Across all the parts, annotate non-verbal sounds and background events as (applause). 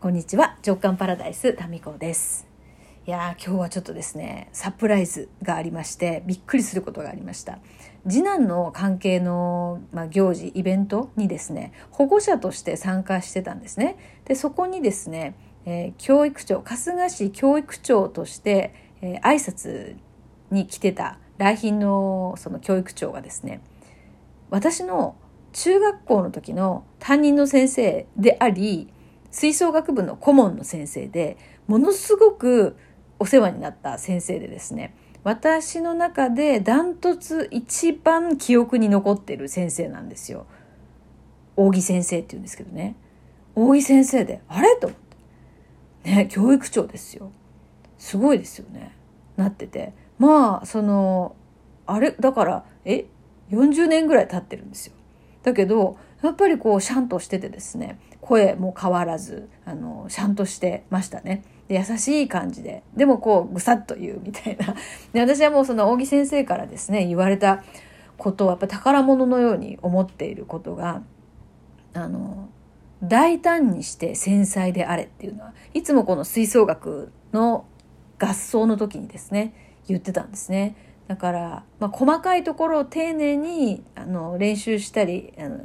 こんにちは。直感パラダイスタミコです。いやー今日はちょっとですねサプライズがありましてびっくりすることがありました。次男の関係の、まあ、行事イベントにですね保護者として参加してたんですね。でそこにですね、えー、教育長春日市教育長として、えー、挨拶に来てた来賓のその教育長がですね私の中学校の時の担任の先生であり吹奏楽部の顧問の先生でものすごくお世話になった先生でですね私の中でダントツ一番記憶に残ってる先生なんですよ。扇先生って言うんですけどね。扇先生で、あれ？と思って。ね、教育長ですよ。すごいですよね。なってて。まあ、その、あれ、だから、え、40年ぐらい経ってるんですよ。だけど、やっぱりこうシャンとしててですね声も変わらずあのシャンとしてましたね。で優しい感じで。でもこうぐさっと言うみたいな。(laughs) で私はもうその扇先生からですね言われたことをやっぱ宝物のように思っていることがあの大胆にして繊細であれっていうのはいつもこの吹奏楽の合奏の時にですね言ってたんですね。だから、まあ、細かいところを丁寧にあの練習したりあの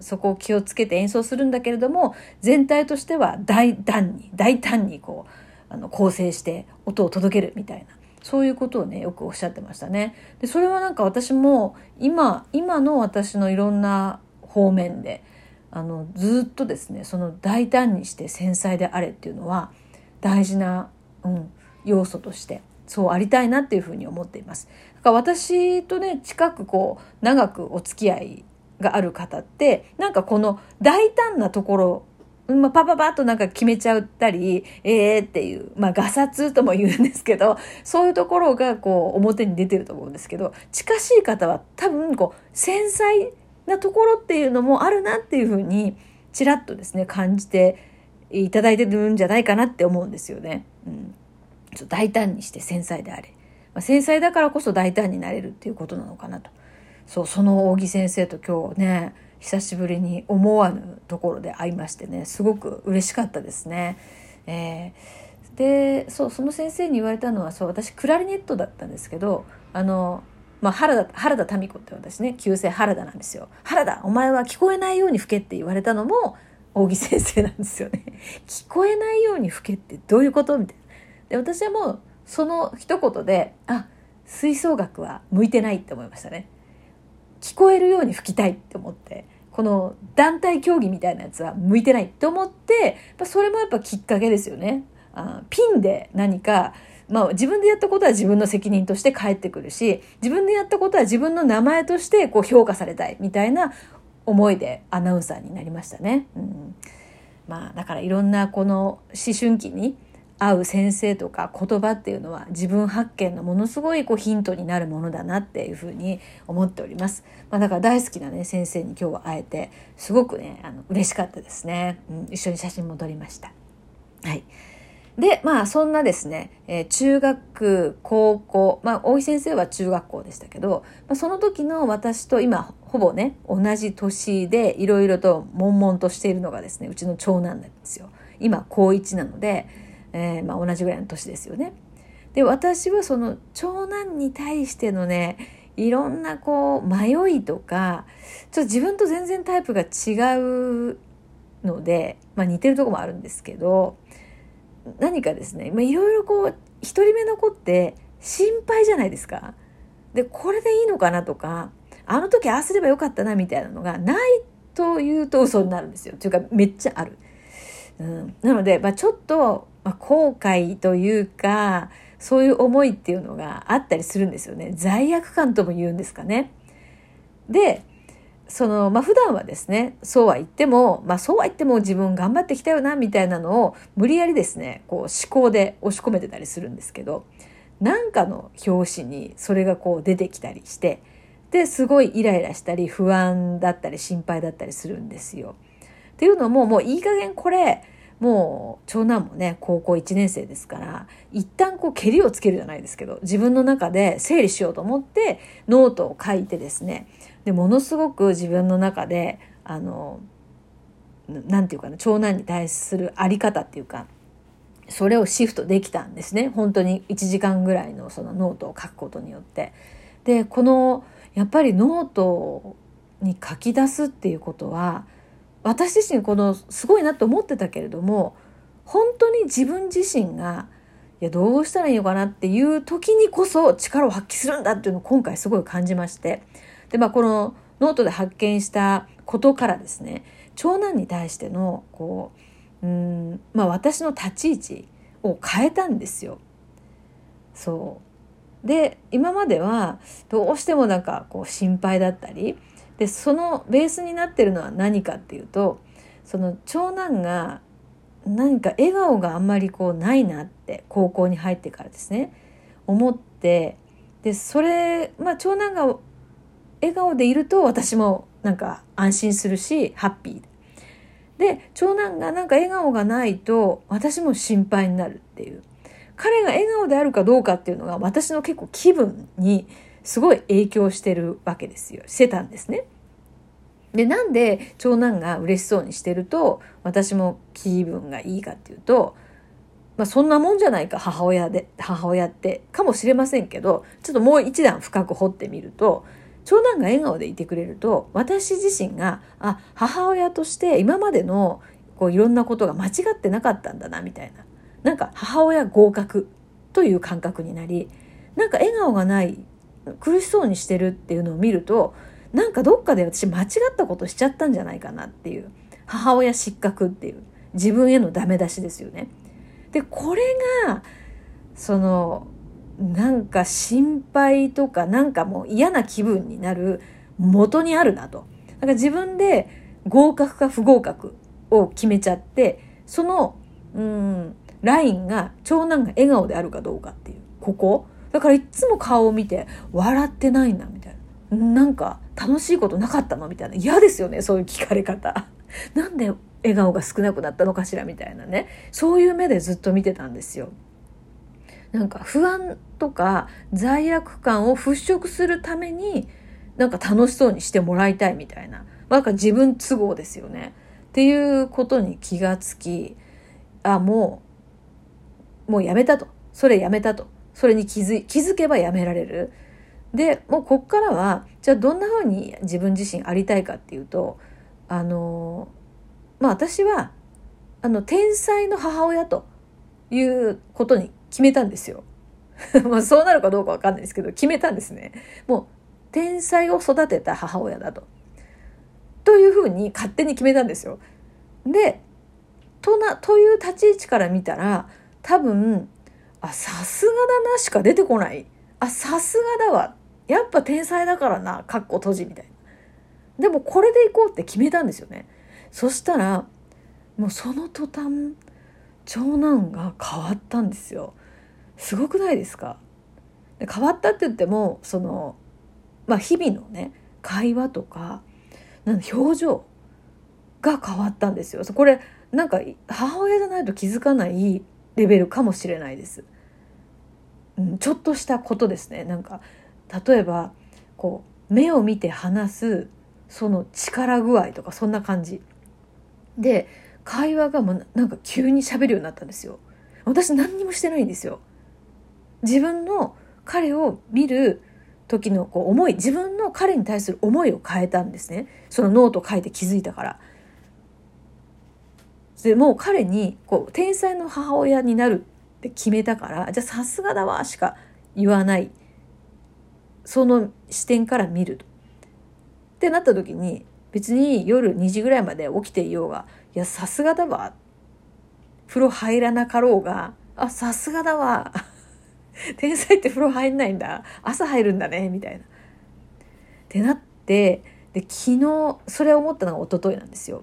そこを気をつけて演奏するんだけれども全体としては大胆に大胆にこうあの構成して音を届けるみたいなそういうことをねよくおっしゃってましたね。でそれはなんか私も今今の私のいろんな方面であのずっとですねその大胆にして繊細であれっていうのは大事な、うん、要素としてそうありたいなっていうふうに思っています。だから私とね近くこう長くお付き合いがある方ってなんかこの大胆なところまあ、パパパッとなんか決めちゃったり、ええー、っていう、まあ、ガサツとも言うんですけど、そういうところがこう表に出てると思うんですけど、近しい方は多分こう繊細なところっていうのもあるなっていうふうに、ちらっとですね、感じていただいてるんじゃないかなって思うんですよね。うん。大胆にして繊細であれ。まあ、繊細だからこそ大胆になれるっていうことなのかなと。そうその扇先生と今日ね久しぶりに思わぬところで会いましてねすごく嬉しかったですね。えー、でそうその先生に言われたのはそう私クラリネットだったんですけどあの、まあ、原田原田民子って私ね旧姓原田なんですよ。原田お前は聞こえないように吹けって言われたのも扇先生なんですよね。聞こえないように吹けってどういうこと？みたいな。で私はもうその一言であ吹奏楽は向いてないって思いましたね。聞こえるように吹きたいって思ってこの団体競技みたいなやつは向いてないって思ってそれもやっぱきっかけですよね。あピンで何かまあ、自分でやったことは自分の責任として返ってくるし自分でやったことは自分の名前としてこう評価されたいみたいな思いでアナウンサーになりましたね。うん、まあだからいろんなこの思春期に会う先生とか言葉っていうのは自分発見のものすごいこうヒントになるものだなっていうふうに思っております。まあ、だから大好きなね先生に今日は会えてすごくねあの嬉しかったですね、うん。一緒に写真も撮りました。はい。で、まあそんなですね、えー、中学、高校、まあ大井先生は中学校でしたけど、まあ、その時の私と今ほぼね、同じ年でいろいろと悶々としているのがですね、うちの長男なんですよ。今高1なので、えー、まあ、同じぐらいの年ですよね。で私はその長男に対してのねいろんなこう迷いとかちょっと自分と全然タイプが違うので、まあ、似てるとこもあるんですけど何かですねまあいろいろこう一人目の子って心配じゃないですか。でこれでいいのかなとかあの時ああすればよかったなみたいなのがないというと嘘になるんですよ。というかめっちゃある。うん、なので、まあ、ちょっとまあ、後悔というかそういう思いっていうのがあったりするんですよね罪悪感とも言うんですかね。でそのまあ普段はですねそうは言ってもまあそうは言っても自分頑張ってきたよなみたいなのを無理やりですねこう思考で押し込めてたりするんですけど何かの表紙にそれがこう出てきたりしてですごいイライラしたり不安だったり心配だったりするんですよ。っていうのももういい加減これもう長男もね高校1年生ですから一旦こうけりをつけるじゃないですけど自分の中で整理しようと思ってノートを書いてですねでものすごく自分の中であの何て言うかな長男に対する在り方っていうかそれをシフトできたんですね本当に1時間ぐらいのそのノートを書くことによって。でこのやっぱりノートに書き出すっていうことは私自身このすごいなと思ってたけれども本当に自分自身がいやどうしたらいいのかなっていう時にこそ力を発揮するんだっていうのを今回すごい感じましてでまあこのノートで発見したことからですね長男に対してのこううんまあ私の立ち位置を変えたんですよ。そうで今まではどうしてもなんかこう心配だったりでそのベースになってるのは何かっていうとその長男が何か笑顔があんまりこうないなって高校に入ってからですね。思ってでそれまあ長男が笑顔でいると私もなんか安心するしハッピー。で長男がなんか笑顔がないと私も心配になるっていう。彼が笑顔であるかどうかっていうのが私の結構気分にすごい影響してるわけですよしてたんですね。でなんで長男が嬉しそうにしてると私も気分がいいかっていうと、まあ、そんなもんじゃないか母親で母親ってかもしれませんけどちょっともう一段深く掘ってみると長男が笑顔でいてくれると私自身があ母親として今までのこういろんなことが間違ってなかったんだなみたいななんか母親合格という感覚になりなんか笑顔がない苦しそうにしてるっていうのを見るとなんかどっかで私間違ったことしちゃったんじゃないかなっていう母親失格っていう自分へのダメ出しですよね。でこれがそのなんか心配とかなんかもう嫌な気分になる元にあるなと。だから自分で合格か不合格を決めちゃってそのうんラインが長男が笑顔であるかどうかっていうここだからいつも顔を見て笑ってないなみたいな。なんか楽しいことなかったのみたいな。嫌ですよねそういう聞かれ方。(laughs) なんで笑顔が少なくなったのかしらみたいなね。そういう目でずっと見てたんですよ。なんか不安とか罪悪感を払拭するためになんか楽しそうにしてもらいたいみたいな。なんか自分都合ですよね。っていうことに気がつきあもうもうやめたと。それやめたと。それに気づ気づけばやめられるでもうこっからはじゃあどんなふうに自分自身ありたいかっていうとあのまあ私はあの天才の母親ということに決めたんですよ。(laughs) まあそうなるかどうかわかんないですけど決めたんですね。もう天才を育てた母親だと。というふうに勝手に決めたんですよ。でとなという立ち位置から見たら多分あさすがだなしか出てこない。あさすがだわ。やっぱ天才だからな。かっこ閉じみたいな。でもこれでいこうって決めたんですよね。そしたらもうその途端長男が変わったんですよ。すごくないですか？変わったって言ってもそのまあ日々のね会話とかなん表情が変わったんですよ。これなんか母親じゃないと気づかないレベルかもしれないです、うん、ちょっとしたことですね。なんか例えばこう目を見て話すその力具合とかそんな感じ。で会話がもうなんか急に喋るようになったんですよ。私何にもしてないんですよ。自分の彼を見る時のこう思い自分の彼に対する思いを変えたんですね。そのノート書いて気づいたから。でもう彼にこう天才の母親になるって決めたからじゃあさすがだわしか言わないその視点から見ると。ってなった時に別に夜2時ぐらいまで起きていようがいやさすがだわ風呂入らなかろうがあさすがだわ天才って風呂入んないんだ朝入るんだねみたいな。ってなってで昨日それを思ったのが一昨日なんですよ。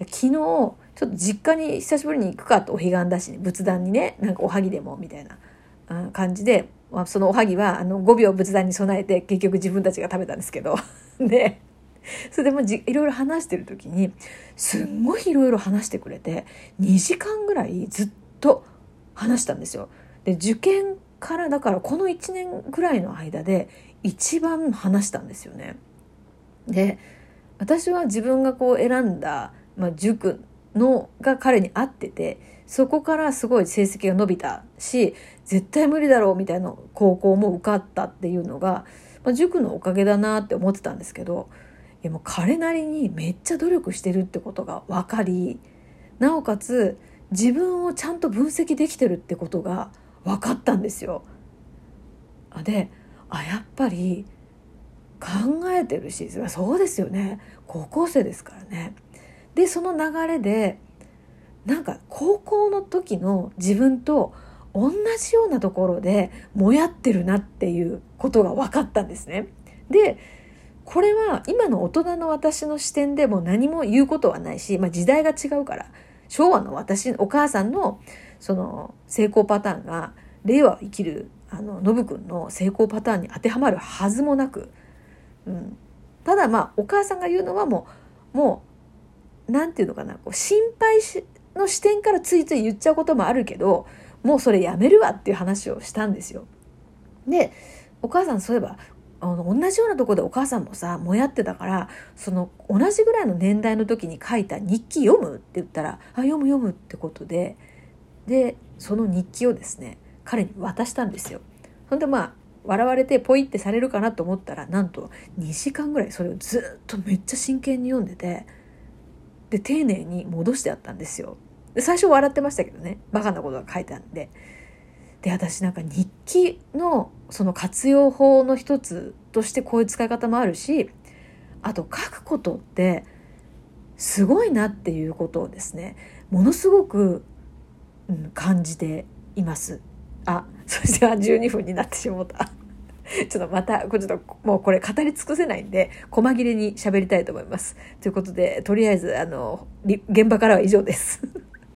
昨日ちょっと実家に久しぶりに行くかとお彼岸だし、ね仏壇にねなんかおはぎでもみたいな感じで、まあ、そのおはぎはあの5秒仏壇に備えて結局自分たちが食べたんですけど (laughs) でそれでもじいろいろ話してる時にすんごいいろいろ話してくれて2時間ぐらいずっと話したんですよ。で受験からだからこの1年ぐらいの間で一番話したんですよね。で私は自分がこう選んだ、まあ、塾のが彼に合っててそこからすごい成績が伸びたし絶対無理だろうみたいな高校も受かったっていうのが、まあ、塾のおかげだなって思ってたんですけどいやもう彼なりにめっちゃ努力してるってことが分かりなおかつ自分をちゃんと分析できてるってことが分かったんですよ。であやっぱり考えてるしそうですよね高校生ですからね。でその流れでなんか高校の時の自分と同じようなところでもやってるなっていうことが分かったんですね。でこれは今の大人の私の視点でも何も言うことはないし、まあ、時代が違うから昭和の私お母さんのその成功パターンが令和を生きるあのノブくんの成功パターンに当てはまるはずもなく、うん、ただまあお母さんが言うのはもうもう何て言うのかなこう心配しの視点からついつい言っちゃうこともあるけどもうそれやめるわっていう話をしたんですよ。でお母さんそういえばあの同じようなとこでお母さんもさもやってたからその同じぐらいの年代の時に書いた日記読むって言ったら「あ読む読む」ってことででその日記をですね彼に渡したんですよ。ほんでまあ笑われてポイってされるかなと思ったらなんと2時間ぐらいそれをずっとめっちゃ真剣に読んでてで丁寧に戻してあったんですよ。で最初笑ってましたけどねバカなことが書いてあるんで。で私なんか日記のその活用法の一つとしてこういう使い方もあるしあと書くことってすごいなっていうことをですねものすごく、うん、感じています。あそして12分になってしまった。(laughs) ちょっとまた、これちょっともうこれ語り尽くせないんで、細切れに喋りたいと思います。ということで、とりあえず、あの、現場からは以上です。(laughs)